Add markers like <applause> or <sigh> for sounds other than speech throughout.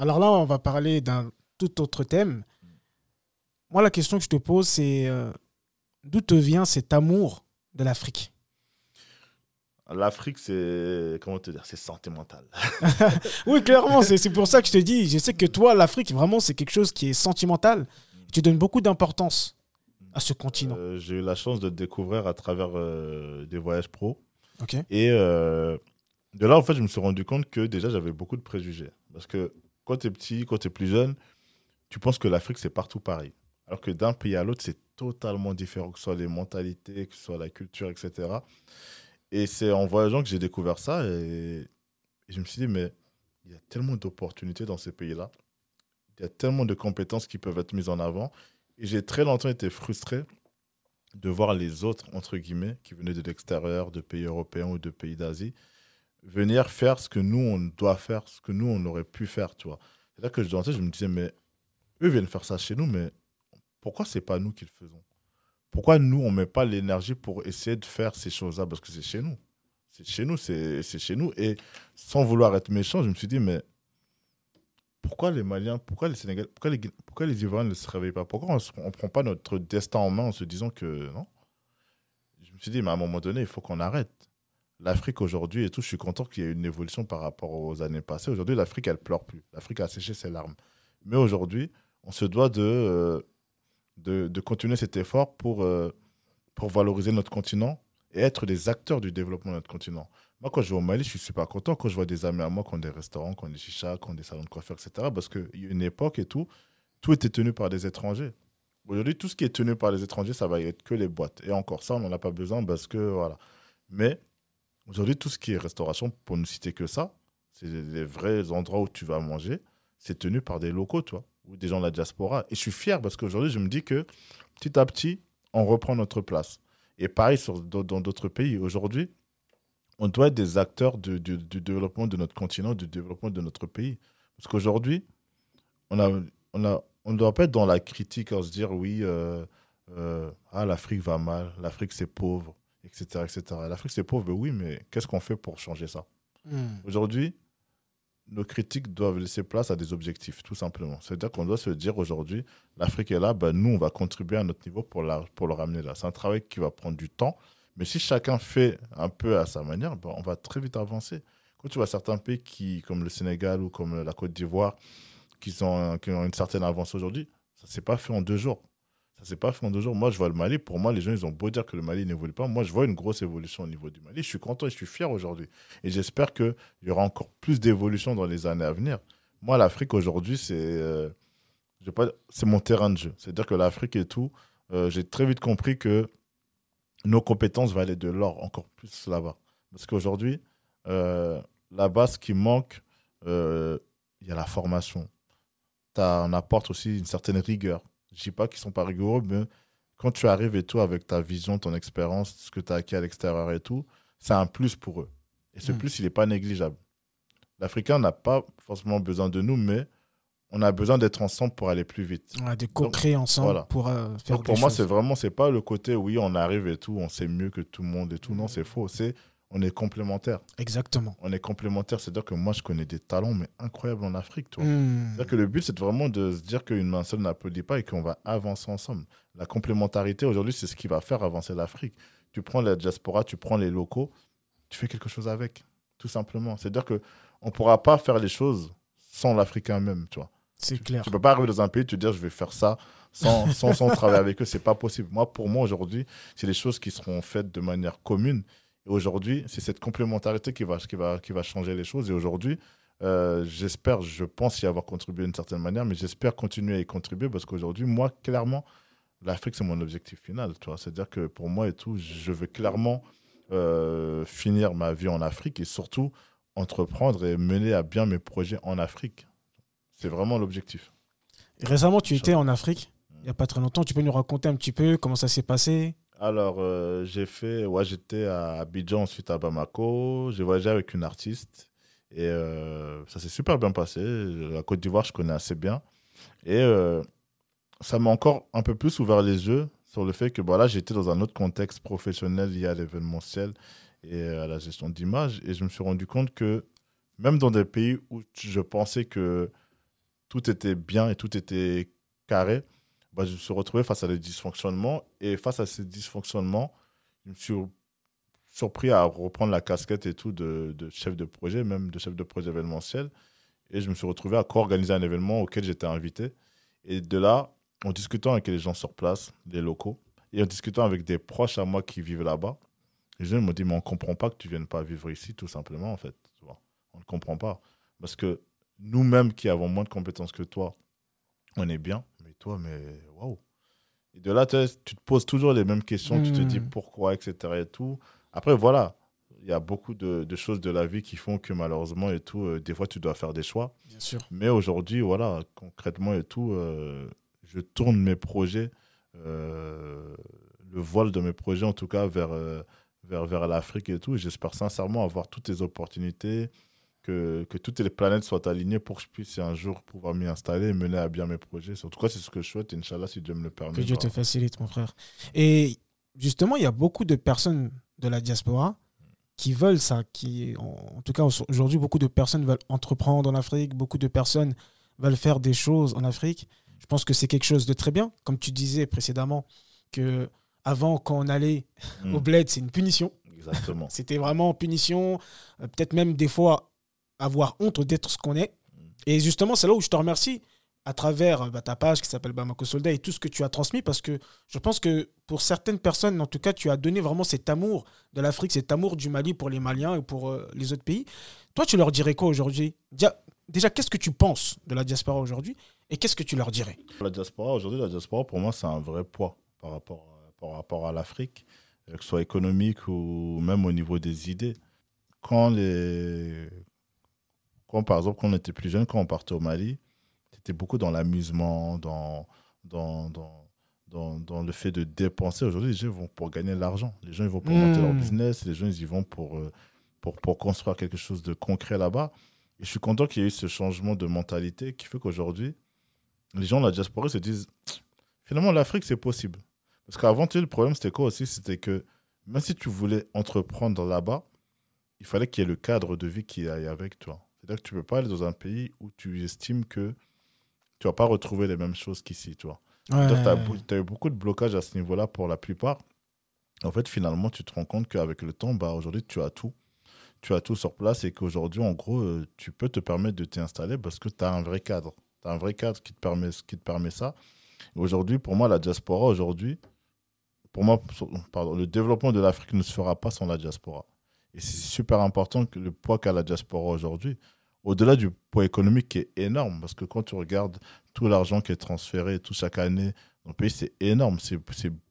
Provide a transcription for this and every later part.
Alors là, on va parler d'un tout autre thème. Moi, la question que je te pose, c'est euh, d'où te vient cet amour de l'Afrique? L'Afrique, c'est comment te dire, c'est sentimental. <laughs> oui, clairement, c'est pour ça que je te dis. Je sais que toi, l'Afrique, vraiment, c'est quelque chose qui est sentimental. Tu donnes beaucoup d'importance à ce continent. Euh, J'ai eu la chance de te découvrir à travers euh, des voyages pro. Et euh, de là, en fait, je me suis rendu compte que déjà, j'avais beaucoup de préjugés. Parce que quand tu es petit, quand tu es plus jeune, tu penses que l'Afrique, c'est partout pareil. Alors que d'un pays à l'autre, c'est totalement différent, que ce soit les mentalités, que ce soit la culture, etc. Et c'est en voyageant que j'ai découvert ça. Et, je me suis dit, mais il y a tellement d'opportunités dans ces pays-là. Il y a tellement de compétences qui peuvent être mises en avant. Et j'ai très longtemps été frustré de voir les autres, entre guillemets, qui venaient de l'extérieur, de pays européens ou de pays d'Asie, venir faire ce que nous, on doit faire, ce que nous, on aurait pu faire, tu vois. C'est là que je je me disais, mais eux viennent faire ça chez nous, mais pourquoi c'est pas nous qui le faisons? Pourquoi nous, on met pas l'énergie pour essayer de faire ces choses-là? Parce que c'est chez nous. C'est chez nous, c'est chez nous. Et sans vouloir être méchant, je me suis dit, mais pourquoi les Maliens, pourquoi les Sénégalais, pourquoi les, pourquoi les Ivoiriens ne se réveillent pas? Pourquoi on ne prend pas notre destin en main en se disant que non? Je me suis dit, mais à un moment donné, il faut qu'on arrête. L'Afrique aujourd'hui et tout, je suis content qu'il y ait une évolution par rapport aux années passées. Aujourd'hui, l'Afrique, elle pleure plus. L'Afrique a séché ses larmes. Mais aujourd'hui, on se doit de, euh, de, continuer cet effort pour, euh, pour valoriser notre continent et être des acteurs du développement de notre continent. Moi, quand je vais au Mali, je suis super content quand je vois des amis à moi qui ont des restaurants, qui ont des chichas, qui ont des salons de coiffure, etc. Parce qu'il y a une époque et tout, tout était tenu par des étrangers. Aujourd'hui, tout ce qui est tenu par les étrangers, ça va être que les boîtes. Et encore ça, on n'en a pas besoin parce que, voilà. Mais aujourd'hui, tout ce qui est restauration, pour ne citer que ça, c'est les vrais endroits où tu vas manger, c'est tenu par des locaux, tu vois, ou des gens de la diaspora. Et je suis fier parce qu'aujourd'hui, je me dis que petit à petit, on reprend notre place. Et pareil dans d'autres pays. Aujourd'hui, on doit être des acteurs du, développement de notre continent, du développement de notre pays. Parce qu'aujourd'hui, on ne doit pas être dans la critique en se dire oui, euh, euh, ah, l'Afrique va mal, l'Afrique c'est pauvre, etc. etc. L'Afrique c'est pauvre, mais oui, mais qu'est-ce qu'on fait pour changer ça Hmm. Aujourd'hui, nos critiques doivent laisser place à des objectifs, tout simplement. C'est-à-dire qu'on doit se dire aujourd'hui, l'Afrique est là, ben, nous, on va contribuer à notre niveau pour, la, pour le ramener là. C'est un travail qui va prendre du temps, mais si chacun fait un peu à sa manière, ben, on va très vite avancer. Quand tu vois certains pays qui, comme le Sénégal ou comme la Côte d'Ivoire, qui, sont, qui ont une certaine avance aujourd'hui, ça ne s'est pas fait en deux jours. Ça s'est pas fait en deux jours. Moi, je vois le Mali. Pour moi, les gens, ils ont beau dire que le Mali n'évolue pas. Moi, je vois une grosse évolution au niveau du Mali. Je suis content et je suis fier aujourd'hui. Et j'espère qu'il y aura encore plus d'évolution dans les années à venir. Moi, l'Afrique aujourd'hui, c'est euh, mon terrain de jeu. C'est-à-dire que l'Afrique et tout, euh, j'ai très vite compris que nos compétences valaient de l'or encore plus là-bas. Parce qu'aujourd'hui, euh, là-bas, ce qui manque, il y a la formation. T'as- on apporte aussi une certaine rigueur. Je dis pas qu'ils sont pas rigoureux, mais quand tu arrives et tout avec ta vision, ton expérience, ce que tu as acquis à l'extérieur et tout, c'est un plus pour eux. Et ce Mm. plus, il n'est pas négligeable. L'Africain n'a pas forcément besoin de nous, mais on a besoin d'être ensemble pour aller plus vite. Ouais, de co-créer ensemble voilà. pour euh, faire Donc, pour moi, c'est vraiment, c'est pas le côté, oui, on arrive et tout, on sait mieux que tout le monde et tout. Non, c'est faux. C'est, on est complémentaires. Exactement. On est complémentaires. C'est-à-dire que moi, je connais des talents, mais incroyables en Afrique. Hmm. C'est-à-dire que le but, c'est vraiment de se dire qu'une main seule n'applaudit pas et qu'on va avancer ensemble. La complémentarité, aujourd'hui, c'est ce qui va faire avancer l'Afrique. Tu prends la diaspora, tu prends les locaux, tu fais quelque chose avec, tout simplement. C'est-à-dire qu'on ne pourra pas faire les choses sans l'Africain même, tu vois. C'est clair. Tu ne peux pas arriver dans un pays et te dire je vais faire ça sans, sans, sans travailler avec eux. C'est pas possible. Moi, pour moi, aujourd'hui, c'est des choses qui seront faites de manière commune. Aujourd'hui, c'est cette complémentarité qui va, qui, va, qui va changer les choses. Et aujourd'hui, euh, j'espère, je pense y avoir contribué d'une certaine manière, mais j'espère continuer à y contribuer parce qu'aujourd'hui, moi, clairement, l'Afrique, c'est mon objectif final. C'est-à-dire que pour moi et tout, je veux clairement euh, finir ma vie en Afrique et surtout entreprendre et mener à bien mes projets en Afrique. C'est vraiment l'objectif. Récemment, tu étais en Afrique, il n'y a pas très longtemps. Tu peux nous raconter un petit peu comment ça s'est passé? Alors, euh, j'ai fait, ouais, j'étais à Abidjan, ensuite à Bamako. J'ai voyagé avec une artiste et euh, ça s'est super bien passé. La Côte d'Ivoire, je connais assez bien. Et euh, ça m'a encore un peu plus ouvert les yeux sur le fait que voilà, j'étais dans un autre contexte professionnel lié à l'événementiel et à la gestion d'image. Et je me suis rendu compte que même dans des pays où je pensais que tout était bien et tout était carré, bah, je me suis retrouvé face à des dysfonctionnements. Et face à ces dysfonctionnements, je me suis surpris à reprendre la casquette et tout de, chef de projet, même de chef de projet événementiel. Et je me suis retrouvé à co-organiser un événement auquel j'étais invité. Et de là, en discutant avec les gens sur place, les locaux, et en discutant avec des proches à moi qui vivent là-bas, les gens m'ont dit, mais on ne comprend pas que tu ne viennes pas vivre ici, tout simplement, en fait. On ne comprend pas. Parce que nous-mêmes qui avons moins de compétences que toi, on est bien, toi, mais waouh. Et de là, tu te poses toujours les mêmes questions, tu te dis hmm. pourquoi, etc. Et tout. Après, voilà, il y a beaucoup de, choses de la vie qui font que malheureusement et tout, euh, des fois, tu dois faire des choix. Bien sûr. Mais aujourd'hui, voilà, concrètement et tout, euh, je tourne mes projets, euh, le voile de mes projets en tout cas, vers, vers, vers l'Afrique et tout. J'espère sincèrement avoir toutes les opportunités, que, que, toutes les planètes soient alignées pour que je puisse un jour pouvoir m'y installer et mener à bien mes projets. En tout cas, c'est ce que je souhaite, Inch'Allah, si Dieu me le permet. Que Dieu te facilite, mon frère. Et justement, il y a beaucoup de personnes de la diaspora qui veulent ça, qui, en, tout cas, aujourd'hui, beaucoup de personnes veulent entreprendre en Afrique, beaucoup de personnes veulent faire des choses en Afrique. Je pense que c'est quelque chose de très bien. Comme tu disais précédemment, que avant, quand on allait au hmm. bled, c'est une punition. Exactement. <laughs> C'était vraiment punition. Euh, peut-être même des fois, avoir honte d'être ce qu'on est. Et justement, c'est là où je te remercie à travers bah, ta page qui s'appelle Bamako Soldat et tout ce que tu as transmis parce que je pense que pour certaines personnes, en tout cas, tu as donné vraiment cet amour de l'Afrique, cet amour du Mali pour les Maliens et pour euh, les autres pays. Toi, tu leur dirais quoi aujourd'hui? Déjà, qu'est-ce que tu penses de la diaspora aujourd'hui et qu'est-ce que tu leur dirais? La diaspora, aujourd'hui, la diaspora, pour moi, c'est un vrai poids par rapport, par rapport à l'Afrique, euh, que ce soit économique ou même au niveau des idées. Quand les, quand, par exemple, quand on était plus jeune, quand on partait au Mali, c'était beaucoup dans l'amusement, dans, dans, dans, dans, le fait de dépenser. Aujourd'hui, les gens vont pour gagner de l'argent. Les gens ils vont pour monter leur hmm. business. Les gens ils y vont pour, euh, pour, pour construire quelque chose de concret là-bas. Et je suis content qu'il y ait eu ce changement de mentalité qui fait qu'aujourd'hui, les gens de la diaspora se disent finalement, l'Afrique, c'est possible. Parce qu'avant, tu le problème, c'était quoi aussi? C'était que même si tu voulais entreprendre là-bas, il fallait qu'il y ait le cadre de vie qui aille avec toi. C'est-à-dire que tu ne peux pas aller dans un pays où tu estimes que tu ne vas pas retrouver les mêmes choses qu'ici, tu vois. Tu as, eu beaucoup de blocages à ce niveau-là pour la plupart. En fait, finalement, tu te rends compte qu'avec le temps, bah, aujourd'hui, tu as tout. Tu as tout sur place et qu'aujourd'hui, en gros, euh, tu peux te permettre de t'installer parce que tu as un vrai cadre. Tu as un vrai cadre qui te permet, qui te permet ça. Aujourd'hui, pour moi, la diaspora, aujourd'hui, pour moi, pardon, le développement de l'Afrique ne se fera pas sans la diaspora. Et c'est super important que le poids qu'a la diaspora aujourd'hui, au-delà du poids économique qui est énorme, parce que quand tu regardes tout l'argent qui est transféré tout chaque année dans le pays, c'est énorme. C'est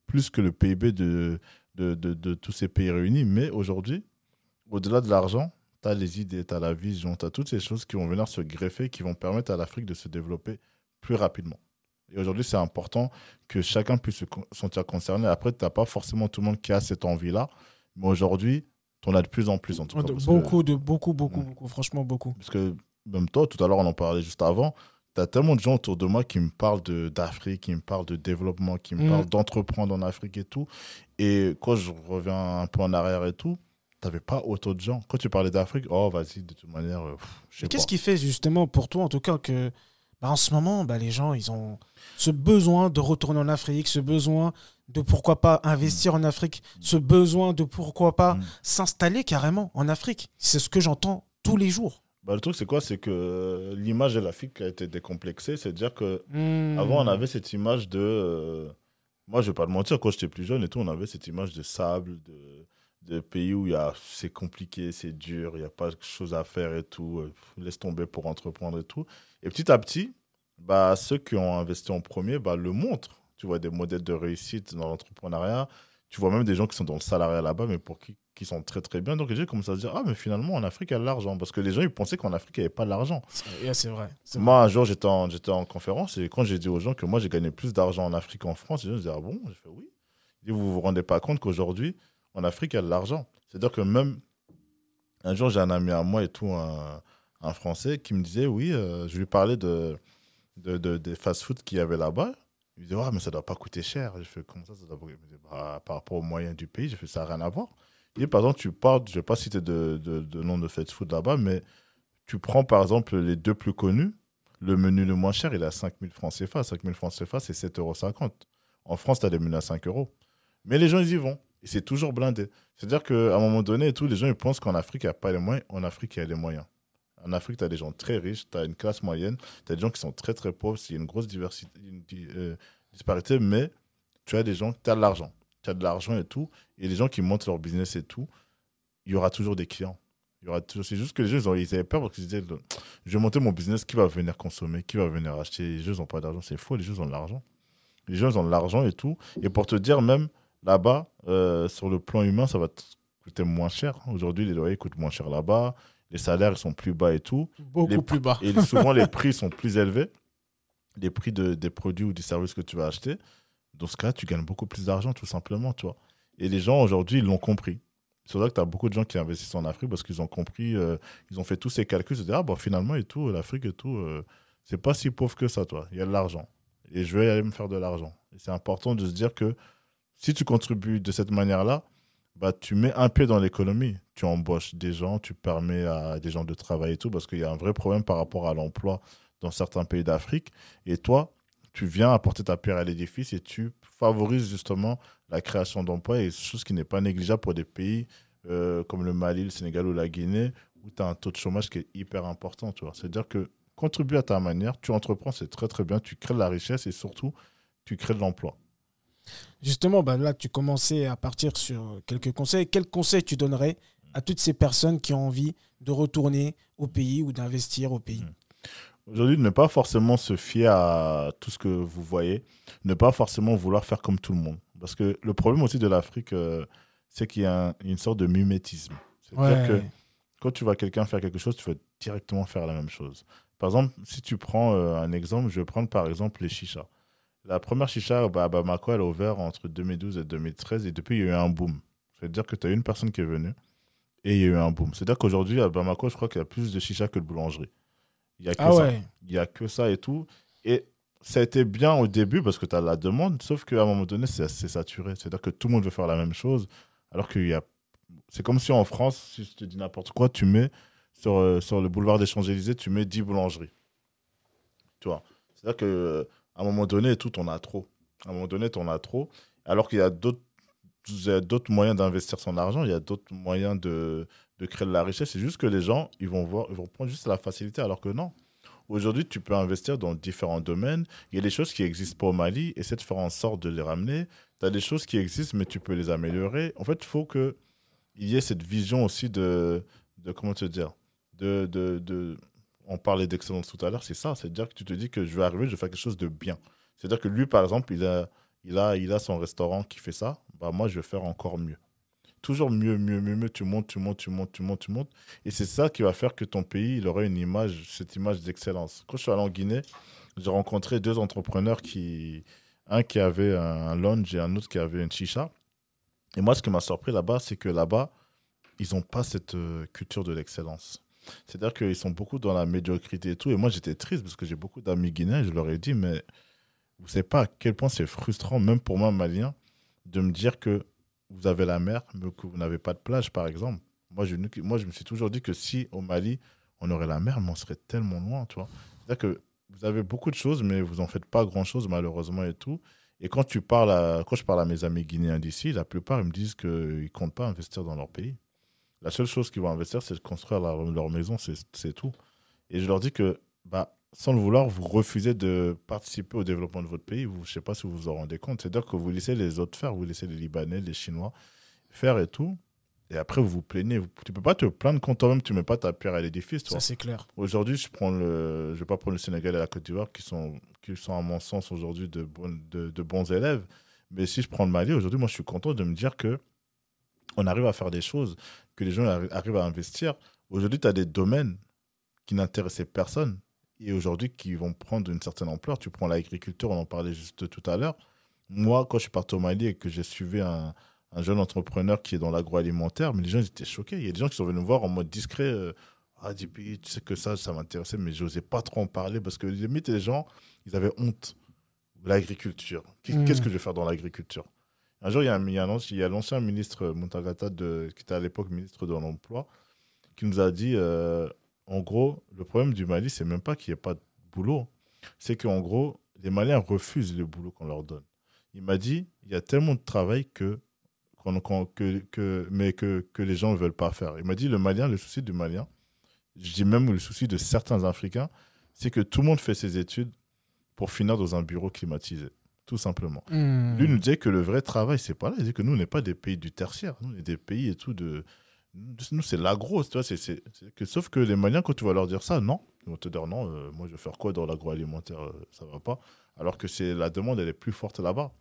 plus que le PIB de, de, de, tous ces pays réunis. Mais aujourd'hui, au-delà de l'argent, tu as les idées, tu as la vision, tu as toutes ces choses qui vont venir se greffer, qui vont permettre à l'Afrique de se développer plus rapidement. Et aujourd'hui, c'est important que chacun puisse se sentir concerné. Après, tu n'as pas forcément tout le monde qui a cette envie-là. Mais aujourd'hui, on a de plus en plus, en tout cas. beaucoup, de, beaucoup, beaucoup, beaucoup, franchement, beaucoup. Parce que même toi, tout à l'heure, on en parlait juste avant, tu as tellement de gens autour de moi qui me parlent d'Afrique, qui me parlent de développement, qui me mm. parlent d'entreprendre en Afrique et tout. Et quand je reviens un peu en arrière et tout, tu n'avais pas autant de gens. Quand tu parlais d'Afrique, oh, vas-y, de toute manière, euh, Qu'est-ce qui fait justement pour toi, en tout cas, que bah, en ce moment, bah, les gens, ils ont ce besoin de retourner en Afrique, ce besoin de pourquoi pas investir en Afrique, ce besoin de pourquoi pas mm. s'installer carrément en Afrique. C'est ce que j'entends tous les jours. Bah, le truc, c'est quoi? C'est que l'image de l'Afrique a été décomplexée. C'est-à-dire que mm. avant, on avait cette image de. Euh, moi, je vais pas te mentir, quand j'étais plus jeune et tout, on avait cette image de sable, de, de pays où c'est compliqué, c'est dur, il n'y a pas de choses à faire et tout. Euh, laisse tomber pour entreprendre et tout. Et petit à petit, bah, ceux qui ont investi en premier bah, le montrent. Tu vois des modèles de réussite dans l'entrepreneuriat. Tu vois même des gens qui sont dans le salariat là-bas, mais pour qui, qui sont très très bien. Donc les gens commencent à se dire Ah, mais finalement, en Afrique, il y a de l'argent. Parce que les gens, ils pensaient qu'en Afrique, il n'y avait pas d'argent. c'est vrai. Moi, un jour, j'étais en, j'étais en conférence et quand j'ai dit aux gens que moi, j'ai gagné plus d'argent en Afrique qu'en France, les gens disaient Ah bon? J'ai fait Oui. Et vous vous rendez pas compte qu'aujourd'hui, en Afrique, il y a de l'argent. C'est-à-dire que même un jour, j'ai un ami à moi et tout, un, un Français, qui me disait Oui, euh, je lui parlais de de, de, des fast-food qu'il y avait là-bas. Il me dit, ouais, mais ça ne doit pas coûter cher. Je fais, comment ça, ça doit bah, Par rapport aux moyens du pays, je fais, ça n'a rien à voir. Il dit, par exemple, tu parles, je ne vais pas citer de, de, de nom de fast-food là-bas, mais tu prends par exemple les deux plus connus. le menu le moins cher, il est à 5 000 francs CFA. 5 000 francs CFA, c'est 7,50 euros. En France, tu as des menus à 5 euros. Mais les gens, ils y vont. Et c'est toujours blindé. C'est-à-dire qu'à un moment donné, les gens ils pensent qu'en Afrique, il n'y a pas les moyens. En Afrique, il y a les moyens. En Afrique, tu as des gens très riches, tu as une classe moyenne, tu as des gens qui sont très très pauvres, il y a une grosse diversité, une, euh, disparité, mais tu as des gens, tu as de l'argent. Tu as de l'argent et tout, et les gens qui montent leur business et tout, il y aura toujours des clients. Toujours... C'est juste que les gens, ils, avaient peur parce qu'ils disaient, je vais monter mon business, qui va venir consommer, qui va venir acheter Les gens n'ont pas d'argent, c'est faux, les gens ont de l'argent. Les gens ont de l'argent et tout. Et pour te dire, même là-bas, euh, sur le plan humain, ça va coûter moins cher. Aujourd'hui, les loyers coûtent moins cher là-bas les salaires sont plus bas et tout. Beaucoup plus bas. Et souvent, les <laughs> prix sont plus élevés. Les prix de, des produits ou des services que tu vas acheter. Dans ce cas, tu gagnes beaucoup plus d'argent, tout simplement, tu vois. Et les gens, aujourd'hui, ils l'ont compris. C'est vrai que tu as beaucoup de gens qui investissent en Afrique parce qu'ils ont compris, euh, ils ont fait tous ces calculs. Ils se disent, ah, bon, finalement, et tout, l'Afrique et tout, euh, c'est pas si pauvre que ça, toi. Il y a de l'argent. Et je vais aller me faire de l'argent. Et c'est important de se dire que si tu contribues de cette manière-là, bah, tu mets un pied dans l'économie. Tu embauches des gens, tu permets à des gens de travailler et tout, parce qu'il y a un vrai problème par rapport à l'emploi dans certains pays d'Afrique. Et toi, tu viens apporter ta pierre à l'édifice et tu favorises justement la création d'emplois, et chose qui n'est pas négligeable pour des pays euh, comme le Mali, le Sénégal ou la Guinée, où tu as un taux de chômage qui est hyper important. C'est-à-dire que contribuer à ta manière, tu entreprends, c'est très très bien, tu crées de la richesse et surtout, tu crées de l'emploi. Justement, bah là, tu commençais à partir sur quelques conseils. Quels conseils tu donnerais à toutes ces personnes qui ont envie de retourner au pays ou d'investir au pays? Mmh. Aujourd'hui, ne pas forcément se fier à tout ce que vous voyez, ne pas forcément vouloir faire comme tout le monde. Parce que le problème aussi de l'Afrique, euh, c'est qu'il y a une sorte de mimétisme. C'est-à-dire que quand tu vois quelqu'un faire quelque chose, tu vas directement faire la même chose. Par exemple, si tu prends euh, un exemple, je vais prendre par exemple les chichas. La première chicha bah, à Bamako, elle a ouvert entre 2012 et 2013 et depuis, il y a eu un boom. C'est-à-dire que tu as une personne qui est venue et il y a eu un boom. C'est-à-dire qu'aujourd'hui, à Bamako, je crois qu'il y a plus de chicha que de boulangerie. Il y a que ah ça. Il y a que ça et tout. Et ça a été bien au début parce que tu as la demande, sauf qu'à un moment donné, c'est assez saturé. C'est-à-dire que tout le monde veut faire la même chose. Alors qu'il y a. C'est comme si en France, si je te dis n'importe quoi, tu mets sur, euh, sur le boulevard des Champs-Élysées, tu mets 10 boulangeries. Tu vois? C'est-à-dire que à un moment donné, tout, on a trop. À un moment donné, on a trop. Alors qu'il y a d'autres moyens d'investir son argent, il y a d'autres moyens de, créer de la richesse. C'est juste que les gens, ils vont, voir, ils vont prendre juste la facilité, alors que non. Aujourd'hui, tu peux investir dans différents domaines. Il y a des choses qui existent pas au Mali, essaie de faire en sorte de les ramener. Tu as des choses qui existent, mais tu peux les améliorer. En fait, il faut qu'il y ait cette vision aussi de, comment te dire, de, de on parlait d'excellence tout à l'heure, c'est ça. C'est-à-dire que tu te dis que je vais arriver, je vais faire quelque chose de bien. C'est-à-dire que lui, par exemple, il a, il a, il a son restaurant qui fait ça. Bah, moi, je vais faire encore mieux. Toujours mieux, mieux, mieux, mieux. Tu montes, tu montes, tu montes, tu montes, tu montes. Et c'est ça qui va faire que ton pays, il aurait une image, cette image d'excellence. Quand je suis allé en Guinée, j'ai rencontré deux entrepreneurs qui, un qui avait un lounge et un autre qui avait une chicha. Et moi, ce qui m'a surpris là-bas, c'est que là-bas, ils n'ont pas cette euh, culture de l'excellence. C'est-à-dire qu'ils sont beaucoup dans la médiocrité et tout. Et moi, j'étais triste parce que j'ai beaucoup d'amis guinéens. Je leur ai dit, mais vous ne savez pas à quel point c'est frustrant, même pour moi, malien, de me dire que vous avez la mer, mais que vous n'avez pas de plage, par exemple. Moi je, moi, je me suis toujours dit que si au Mali, on aurait la mer, mais on serait tellement loin, tu vois. C'est-à-dire que vous avez beaucoup de choses, mais vous n'en faites pas grand-chose, malheureusement, et tout. Et quand, tu parles quand je parle à mes amis guinéens d'ici, la plupart, ils me disent qu'ils ne comptent pas investir dans leur pays. La seule chose qu'ils vont investir, c'est de construire leur maison, c'est tout. Et je leur dis que, bah, sans le vouloir, vous refusez de participer au développement de votre pays. Vous, je ne sais pas si vous vous en rendez compte. C'est-à-dire que vous laissez les autres faire, vous laissez les Libanais, les Chinois faire et tout. Et après, vous vous plaignez. Tu ne peux pas te plaindre quand toi-même, tu ne mets pas ta pierre à l'édifice. Ça, c'est clair. Aujourd'hui, je ne vais pas prendre le Sénégal et la Côte d'Ivoire, qui sont, qui sont, à mon sens, aujourd'hui de, de, de, bons élèves. Mais si je prends le Mali, aujourd'hui, moi, je suis content de me dire que on arrive à faire des choses, que les gens arrivent à investir. Aujourd'hui, tu as des domaines qui n'intéressaient personne et aujourd'hui qui vont prendre une certaine ampleur. Tu prends l'agriculture, on en parlait juste tout à l'heure. Moi, quand je suis parti au Mali et que j'ai suivi un, jeune entrepreneur qui est dans l'agroalimentaire, mais les gens étaient choqués. Il y a des gens qui sont venus me voir en mode discret. Euh, ah, tu sais que ça, ça m'intéressait, mais je n'osais pas trop en parler parce que limite, les gens, ils avaient honte l'agriculture. Mmh. Qu'est-ce que je vais faire dans l'agriculture? Un jour, il y a, l'ancien ministre Montagata, de, qui était à l'époque ministre de l'Emploi, qui nous a dit euh, en gros, le problème du Mali, c'est même pas qu'il n'y ait pas boulot, c'est qu'en gros, les Maliens refusent le boulot qu'on leur donne. Il m'a dit, il y a tellement de travail que, mais que, que les gens ne veulent pas faire. Il m'a dit, le Malien, le souci du Malien, je dis même le souci de certains Africains, c'est que tout le monde fait ses études pour finir dans un bureau climatisé, tout simplement. Hmm. Lui nous disait que le vrai travail, c'est pas là. Il disait que nous, on n'est pas des pays du tertiaire. Nous, on est des pays et tout de. Nous, c'est l'agro. Que, sauf que les Maliens, quand tu vas leur dire ça, non. Ils vont te dire non, euh, moi, je vais faire quoi dans l'agroalimentaire euh, Ça va pas. Alors que c'est, la demande, elle est plus forte là-bas.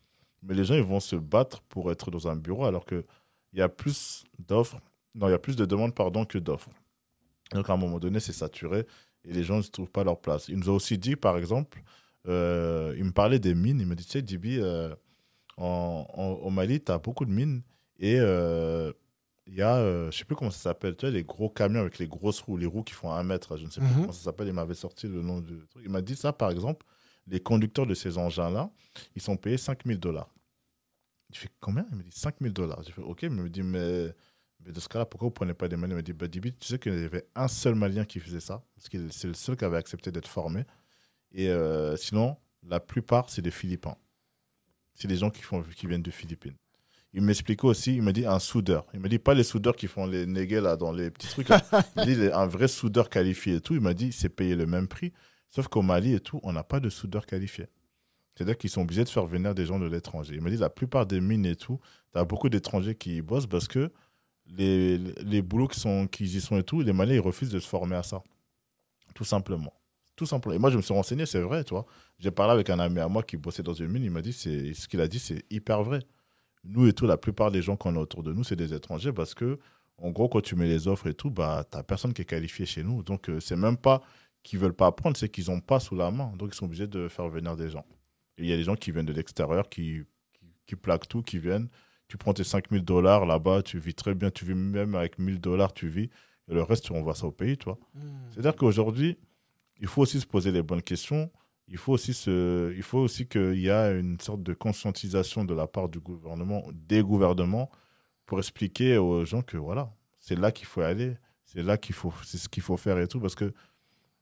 Mais les gens, ils vont se battre pour être dans un bureau alors qu'il y a plus d'offres. Non, il y a plus de demandes, pardon, que d'offres. Donc, à un moment donné, c'est saturé et les gens ne trouvent pas leur place. Il nous a aussi dit, par exemple, euh, il me parlait des mines. Il me dit, tu sais, Dibi, euh, en, au Mali, tu as beaucoup de mines. Et euh, il y a, je ne sais plus comment ça s'appelle, tu vois, les gros camions avec les grosses roues, les roues qui font un mètre, je ne sais plus Mhm. comment ça s'appelle. Il m'avait sorti le nom du truc. Il m'a dit ça, par exemple, les conducteurs de ces engins-là, ils sont payés 5000 dollars. Je fais combien? Il me dit 5000 dollars. J'ai fait OK, mais il me dit, mais, mais de ce cas-là, pourquoi vous ne prenez pas des Maliens? Il me dit, bah, Dibi, tu sais qu'il y avait un seul Malien qui faisait ça, parce que c'est le seul qui avait accepté d'être formé. Et euh, sinon, la plupart, c'est des Philippins. C'est des gens qui, font, qui viennent de Philippines. Il m'expliquait aussi, il m'a dit un soudeur. Il m'a dit pas les soudeurs qui font les négués là dans les petits trucs. là. <laughs> il m'a dit un vrai soudeur qualifié et tout. Il m'a dit c'est payé le même prix. Sauf qu'au Mali et tout, on n'a pas de soudeur qualifié. C'est-à-dire qu'ils sont obligés de faire venir des gens de l'étranger. Il m'a dit la plupart des mines et tout, tu as beaucoup d'étrangers qui y bossent parce que les, les boulots qui, sont, qui y sont et tout, les Maliens, ils refusent de se former à ça. Tout simplement. Tout simplement. Et moi, je me suis renseigné, c'est vrai, tu vois. J'ai parlé avec un ami à moi qui bossait dans une mine, il m'a dit, c'est ce qu'il a dit, c'est hyper vrai. Nous et tout, la plupart des gens qu'on a autour de nous, c'est des étrangers parce que, en gros, quand tu mets les offres et tout, bah, tu personne qui est qualifié chez nous. Donc, euh, c'est même pas qu'ils veulent pas apprendre, c'est qu'ils n'ont pas sous la main. Donc, ils sont obligés de faire venir des gens. Et il y a des gens qui viennent de l'extérieur, qui, qui, qui plaquent tout, qui viennent. Tu prends tes 5000 dollars là-bas, tu vis très bien, tu vis même avec 1000 dollars, tu vis. Et le reste, tu renvoies ça au pays, tu vois. Hmm. C'est-à-dire qu'aujourd'hui, il faut aussi se poser les bonnes questions. Il faut aussi, se, il faut aussi qu'il y a une sorte de conscientisation de la part du gouvernement, des gouvernements, pour expliquer aux gens que voilà, c'est là qu'il faut aller, c'est là qu'il faut, c'est ce qu'il faut faire et tout, parce que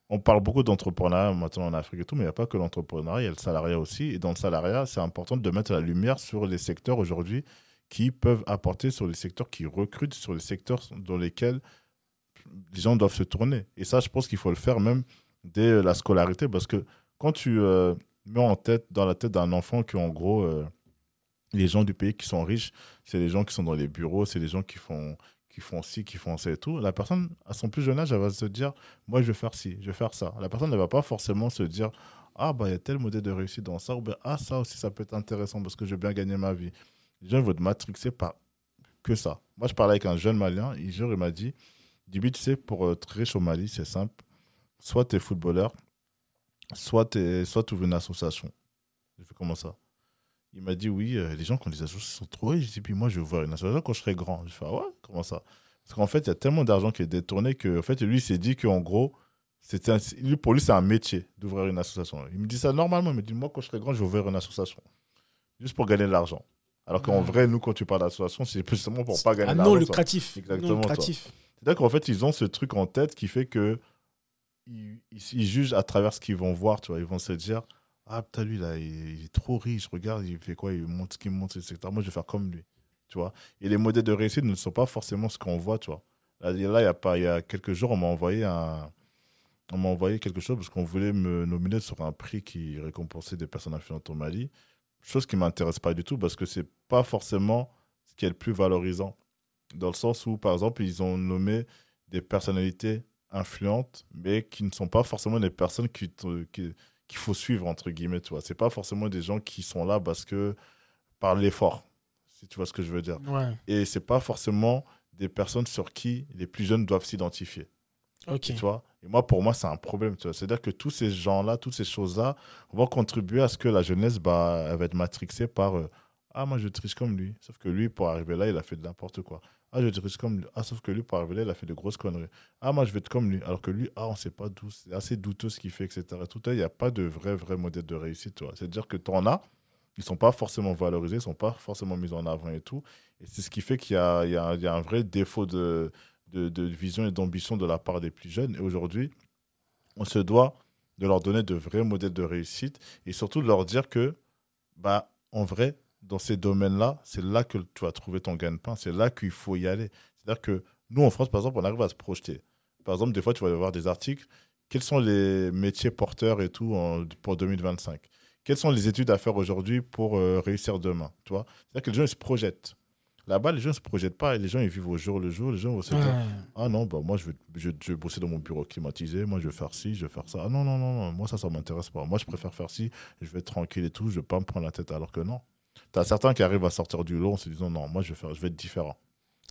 on parle beaucoup d'entrepreneuriat maintenant en Afrique et tout, mais il n'y a pas que l'entrepreneuriat, il y a le salariat aussi. Et dans le salariat, c'est important de mettre la lumière sur les secteurs aujourd'hui qui peuvent apporter, sur les secteurs qui recrutent, sur les secteurs dans lesquels les gens doivent se tourner. Et ça, je pense qu'il faut le faire même dès la scolarité, parce que quand tu euh, mets en tête, dans la tête d'un enfant que, en gros, euh, les gens du pays qui sont riches, c'est les gens qui sont dans les bureaux, c'est les gens qui font, qui font ci, qui font ça et tout. La personne, à son plus jeune âge, elle va se dire, moi, je vais faire ci, je vais faire ça. La personne ne va pas forcément se dire, ah, bah, il y a tel modèle de réussite dans ça, ou bien, ah, ça aussi, ça peut être intéressant parce que je vais bien gagner ma vie. Les gens vont te matrixer par que ça. Moi, je parlais avec un jeune Malien, il, jour, il m'a dit, Dibi, tu sais, pour être riche au Mali, c'est simple. Soit tu es footballeur, soit, tu soit ouvres une association. J'ai fait comment ça? Il m'a dit, oui, euh, les gens qui ont des associations sont trop riches. J'ai dit, puis moi, je vais ouvrir une association quand je serai grand. Je fais, ah ouais, comment ça? Parce qu'en fait, il y a tellement d'argent qui est détourné que, en fait, lui, il s'est dit qu'en gros, un- lui, pour lui, c'est un métier d'ouvrir une association. Il me dit ça normalement. Il me dit, moi, quand je serai grand, je vais ouvrir une association. Juste pour gagner de l'argent. Alors qu'en vrai, nous, quand tu parles d'association, c'est justement pour pas gagner Ah de non lucratif. Exactement, Non toi. lucratif. C'est-à-dire qu'en fait, ils ont ce truc en tête qui fait que ils, jugent à travers ce qu'ils vont voir, tu vois. Ils vont se dire Ah, putain, lui, là, il, est trop riche, regarde, il fait quoi Il montre ce qu'il montre, etc. Moi, je vais faire comme lui, tu vois. Et les modèles de réussite ne sont pas forcément ce qu'on voit, tu vois. Là, il y a, pas, il y a quelques jours, on m'a envoyé. On m'a envoyé quelque chose parce qu'on voulait me nominer sur un prix qui récompensait des personnes influentes au Mali. Chose qui ne m'intéresse pas du tout parce que c'est pas forcément ce qui est le plus valorisant dans le sens où, par exemple, ils ont nommé des personnalités influentes, mais qui ne sont pas forcément des personnes qui te- qui- qu'il faut suivre, entre guillemets, tu vois. C'est pas forcément des gens qui sont là parce que, par l'effort, si tu vois ce que je veux dire. Ouais. Et c'est pas forcément des personnes sur qui les plus jeunes doivent s'identifier, Ok. tu vois? Et moi, pour moi, c'est un problème. C'est-à-dire que tous ces gens-là, toutes ces choses-là, vont contribuer à ce que la jeunesse, bah, elle va être matrixée par euh, Ah, moi, je triche comme lui. Sauf que lui, pour arriver là, il a fait de n'importe quoi. Ah, je triche comme lui. Ah, sauf que lui, arriver là, il a fait de grosses conneries. Ah, moi, je vais être comme lui. Alors que lui, ah, on sait pas d'où. C'est assez douteux ce qu'il fait, etc. Tout ça, il n'y a pas de vrai, vrai modèle de réussite. C'est-à-dire que tu en as, ils sont pas forcément valorisés, ils sont pas forcément mis en avant et tout. Et c'est ce qui fait qu'il y a, il y, a, il y a un vrai défaut de, de, de vision et d'ambition de la part des plus jeunes. Et aujourd'hui, on se doit de leur donner de vrais modèles de réussite et surtout de leur dire que, bah, en vrai, dans ces domaines-là, c'est là que tu vas trouver ton gagne-pain, c'est là qu'il faut y aller. C'est-à-dire que nous, en France, par exemple, on arrive à se projeter. Par exemple, des fois, tu vas voir des articles, quels sont les métiers porteurs et tout pour 2025 Quelles sont les études à faire aujourd'hui pour euh, réussir demain? C'est-à-dire que les gens, ils se projettent. Là-bas, les gens ne se projettent pas et les gens, ils vivent au jour le jour. Les gens vont se dire Ah non, bah, moi, je veux, je, je bosser dans mon bureau climatisé. Moi, je veux faire ci, je veux faire ça. Ah non, non, non, non. Moi, ça, ça ne m'intéresse pas. Moi, je préfère faire ci. Je vais être tranquille et tout. Je ne vais pas me prendre la tête. Alors que non. Tu as certains qui arrivent à sortir du lot en se disant Non, moi, je vais, faire, je vais être différent.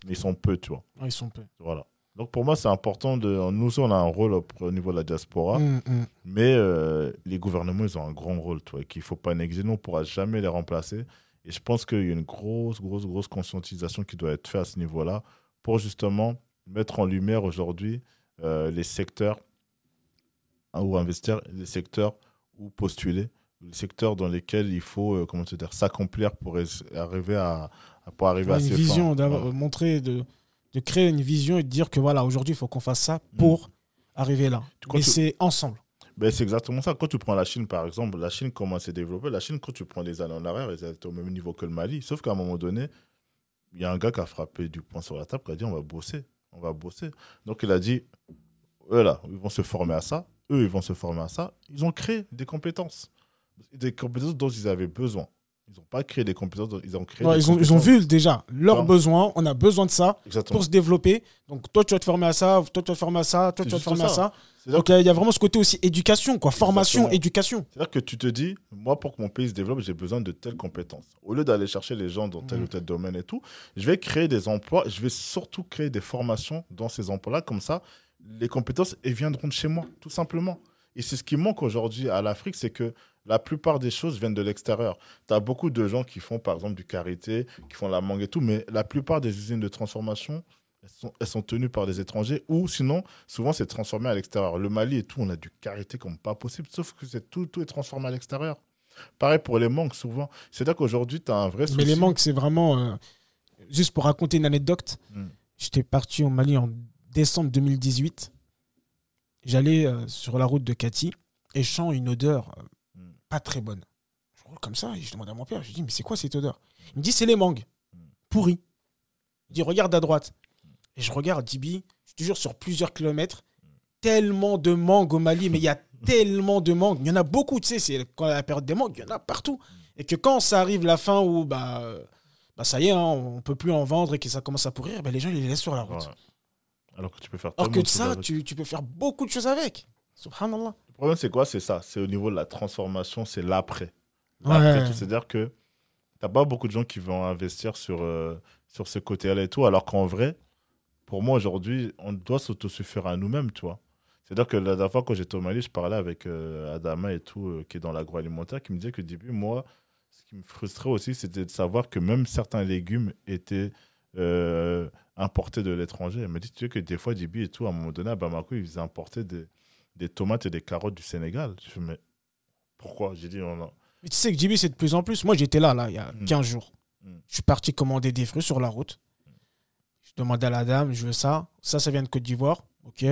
Ils sont peu, tu vois. ils sont peu. Voilà. Donc pour moi, c'est important. De, nous, on a un rôle au, niveau de la diaspora, mm, mm. mais euh, les gouvernements, ils ont un grand rôle, toi, qu'il ne faut pas négliger. Nous, on ne pourra jamais les remplacer. Et je pense qu'il y a une grosse, grosse, grosse conscientisation qui doit être faite à ce niveau-là pour justement mettre en lumière aujourd'hui euh, les secteurs où investir, les secteurs où postuler, secteurs dans lesquels il faut euh, comment dire s'accomplir pour arriver à, pour arriver à une vision, d'avoir montrer de, de créer une vision et de dire que voilà aujourd'hui il faut qu'on fasse ça pour mm. arriver là. Mais c'est ensemble. Ben, c'est exactement ça. Quand tu prends la Chine, par exemple, la Chine, comment s'est développée La Chine, quand tu prends des années en arrière, ils étaient au même niveau que le Mali. Sauf qu'à un moment donné, il y a un gars qui a frappé du poing sur la table, qui a dit on va bosser. On va bosser. Donc il a dit eux là, ils vont se former à ça. Eux, ils vont se former à ça. Ils ont créé des compétences. Des compétences dont ils avaient besoin. Ils n'ont pas créé des compétences, ils ont créé. ils, ont, ils, ont, vu déjà leurs besoins. On a besoin de ça pour se développer. Donc toi, tu vas te former à ça, toi, tu vas te former à ça, toi, tu vas te former à ça. Donc il y a vraiment ce côté aussi éducation, quoi, formation, éducation. C'est-à-dire que tu te dis, moi, pour que mon pays se développe, j'ai besoin de telles compétences. Au lieu d'aller chercher les gens dans tel mm. ou tel domaine et tout, je vais créer des emplois, je vais surtout créer des formations dans ces emplois-là. Comme ça, les compétences elles viendront de chez moi, tout simplement. Et c'est ce qui manque aujourd'hui à l'Afrique, c'est que la plupart des choses viennent de l'extérieur. Tu as beaucoup de gens qui font, par exemple, du karité, qui font la mangue et tout, mais la plupart des usines de transformation, elles sont, tenues par des étrangers ou sinon, souvent, c'est transformé à l'extérieur. Le Mali et tout, on a du karité comme pas possible, sauf que c'est tout, tout est transformé à l'extérieur. Pareil pour les manques, souvent. C'est-à-dire qu'aujourd'hui, tu as un vrai souci. Mais les manques, c'est vraiment. Euh, juste pour raconter une anecdote, hmm. j'étais parti au Mali en décembre 2018. J'allais euh, sur la route de Kati et je sens une odeur euh, pas très bonne. Je roule comme ça et je demande à mon père, je lui dis, mais c'est quoi cette odeur? Il me dit, c'est les mangues, pourries. Il dit, regarde à droite. Et je regarde Dibi, je suis toujours sur plusieurs kilomètres, tellement de mangues au Mali, mais il y a <laughs> tellement de mangues. Il y en a beaucoup, tu sais, c'est quand la période des mangues, il y en a partout. Et que quand ça arrive la fin où, bah, bah ça y est, hein, on peut plus en vendre et que ça commence à pourrir, bah, les gens ils les laissent sur la route. Alors que tu peux faire Alors que ça, tu, tu, peux faire beaucoup de choses avec. Subhanallah. Le problème, c'est quoi? C'est ça. C'est au niveau de la transformation, c'est l'après. C'est-à-dire que tu n'as pas beaucoup de gens qui vont investir sur, euh, sur ce côté-là et tout, alors qu'en vrai, pour moi, aujourd'hui, on doit s'autosuffire à nous-mêmes, tu vois. C'est-à-dire que la dernière fois, quand j'étais au Mali, je parlais avec euh, Adama et tout, euh, qui est dans l'agroalimentaire, qui me disait que début, moi, ce qui me frustrait aussi, c'était de savoir que même certains légumes étaient importés de l'étranger. Elle m'a dit, tu sais que des fois, début et tout, à un moment donné, à Bamako, ils importaient des des tomates et des carottes du Sénégal. Je me mais pourquoi? J'ai dit, on a... Mais tu sais que JB, c'est de plus en plus. Moi, j'étais là, là, il y a 15 hmm. jours. Hmm. Je suis parti commander des fruits sur la route. Je demandais à la dame, je veux ça. Ça, ça vient de Côte d'Ivoire. OK.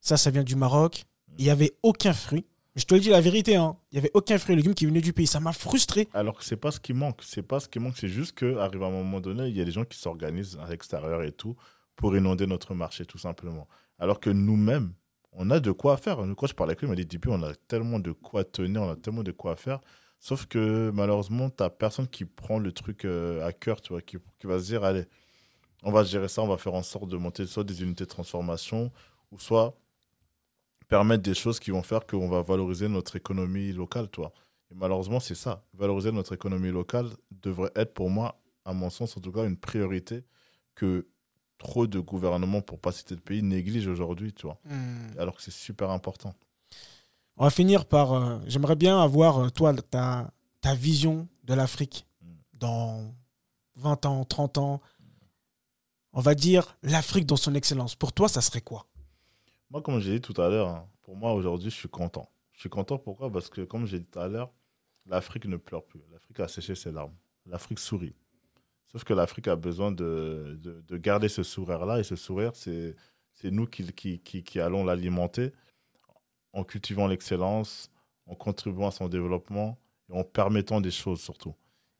Ça, ça vient du Maroc. Il n'y avait aucun fruit. Je te le dis la vérité, hein. il n'y avait aucun fruit et légumes qui venait du pays. Ça m'a frustré. Alors que c'est pas ce qui manque. C'est pas ce qui manque. C'est juste qu'arrive à un moment donné, il y a des gens qui s'organisent à l'extérieur et tout pour inonder notre marché, tout simplement. Alors que nous-mêmes, on a de quoi faire. Quand je parlais avec lui, il m'a dit depuis, on a tellement de quoi tenir, on a tellement de quoi faire. Sauf que malheureusement, tu n'as personne qui prend le truc euh, à cœur, tu vois, qui, va se dire allez, on va gérer ça, on va faire en sorte de monter soit des unités de transformation, ou soit permettre des choses qui vont faire qu'on va valoriser notre économie locale, toi. Et malheureusement, c'est ça. Valoriser notre économie locale devrait être pour moi, à mon sens en tout cas, une priorité que trop de gouvernements, pour pas citer de pays, négligent aujourd'hui, tu vois. Hmm. Alors que c'est super important. On va finir par. Euh, j'aimerais bien avoir, euh, toi, ta, ta vision de l'Afrique hmm. dans 20 ans, 30 ans. On va dire l'Afrique dans son excellence. Pour toi, ça serait quoi? Moi, comme j'ai dit tout à l'heure, hein, pour moi, aujourd'hui, je suis content. Je suis content pourquoi? Parce que, comme j'ai dit tout à l'heure, l'Afrique ne pleure plus. L'Afrique a séché ses larmes. L'Afrique sourit. Sauf que l'Afrique a besoin de, de, garder ce sourire-là. Et ce sourire, c'est nous qui, qui, qui, allons l'alimenter en cultivant l'excellence, en contribuant à son développement et en permettant des choses surtout.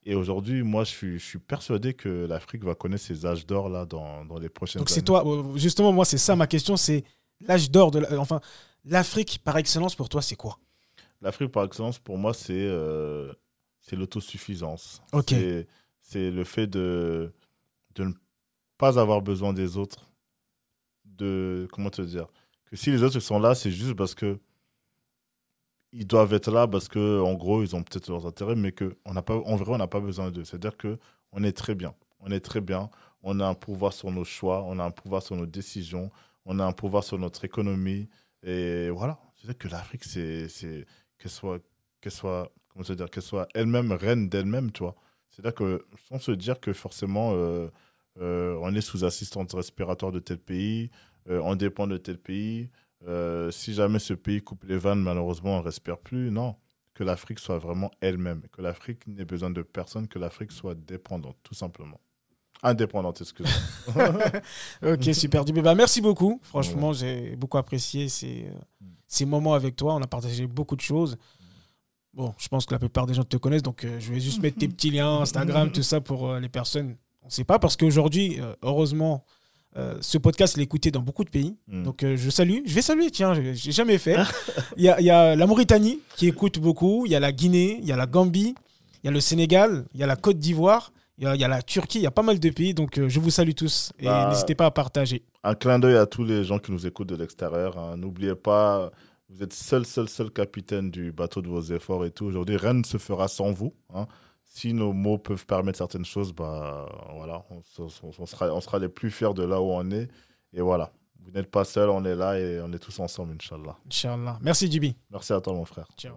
Et aujourd'hui, moi, je suis, je suis persuadé que l'Afrique va connaître ses âges d'or là dans, dans les prochaines Donc années. c'est toi, euh, justement, moi, c'est ça ma question, c'est l'âge d'or de la- enfin l'Afrique par excellence pour toi, c'est quoi? L'Afrique, par excellence, pour moi, c'est euh, c'est l'autosuffisance. Ok. C'est- C'est le fait de, de ne pas avoir besoin des autres. De, comment te dire Que si les autres sont là, c'est juste parce que ils doivent être là parce que en gros, ils ont peut-être leurs intérêts, mais que on n'a pas, en vrai, on n'a pas besoin d'eux. C'est-à-dire que on est très bien. On est très bien. On a un pouvoir sur nos choix, on a un pouvoir sur nos décisions, on a un pouvoir sur notre économie. Et voilà. C'est-à-dire que l'Afrique, c'est c'est- qu'elle soit, qu'elle soit, comment te dire, qu'elle soit elle-même reine d'elle-même, tu vois. C'est-à-dire que sans se dire que forcément euh, euh, on est sous assistance respiratoire de tel pays, euh, on dépend de tel pays. si jamais ce pays coupe les vannes, malheureusement, on ne respire plus. Non, que l'Afrique soit vraiment elle-même, que l'Afrique n'ait besoin de personne, que l'Afrique soit dépendante, tout simplement. Indépendante, excuse-moi. <laughs> <laughs> Ok, super. Dubé. Bah, merci beaucoup. Franchement, j'ai beaucoup apprécié ces, euh, ces moments avec toi. On a partagé beaucoup de choses. Bon, je pense que la plupart des gens te connaissent, donc euh, je vais juste mettre tes <laughs> petits liens, Instagram, tout ça pour euh, les personnes. On ne sait pas parce qu'aujourd'hui, euh, heureusement, euh, ce podcast écouté dans beaucoup de pays. Mm. Donc euh, je salue, je vais saluer, tiens, je j'ai jamais fait. Il y a, il y a la Mauritanie qui écoute beaucoup, il y a la Guinée, il y a la Gambie, il y a le Sénégal, il y a la Côte d'Ivoire, il y, a- il y a la Turquie, il y a pas mal de pays. Donc euh, je vous salue tous et Bah, n'hésitez pas à partager. Un clin d'œil à tous les gens qui nous écoutent de l'extérieur. hein. N'oubliez pas, vous êtes seul, seul, seul capitaine du bateau de vos efforts et tout. Aujourd'hui, rien ne se fera sans vous. hein. Si nos mots peuvent permettre certaines choses, bah voilà, on, se- on- on sera, on sera les plus fiers de là où on est. Et voilà, vous n'êtes pas seul, on est là et on est tous ensemble, Inch'Allah. Inch'Allah. Merci, Dubi. Merci à toi, mon frère. Ciao.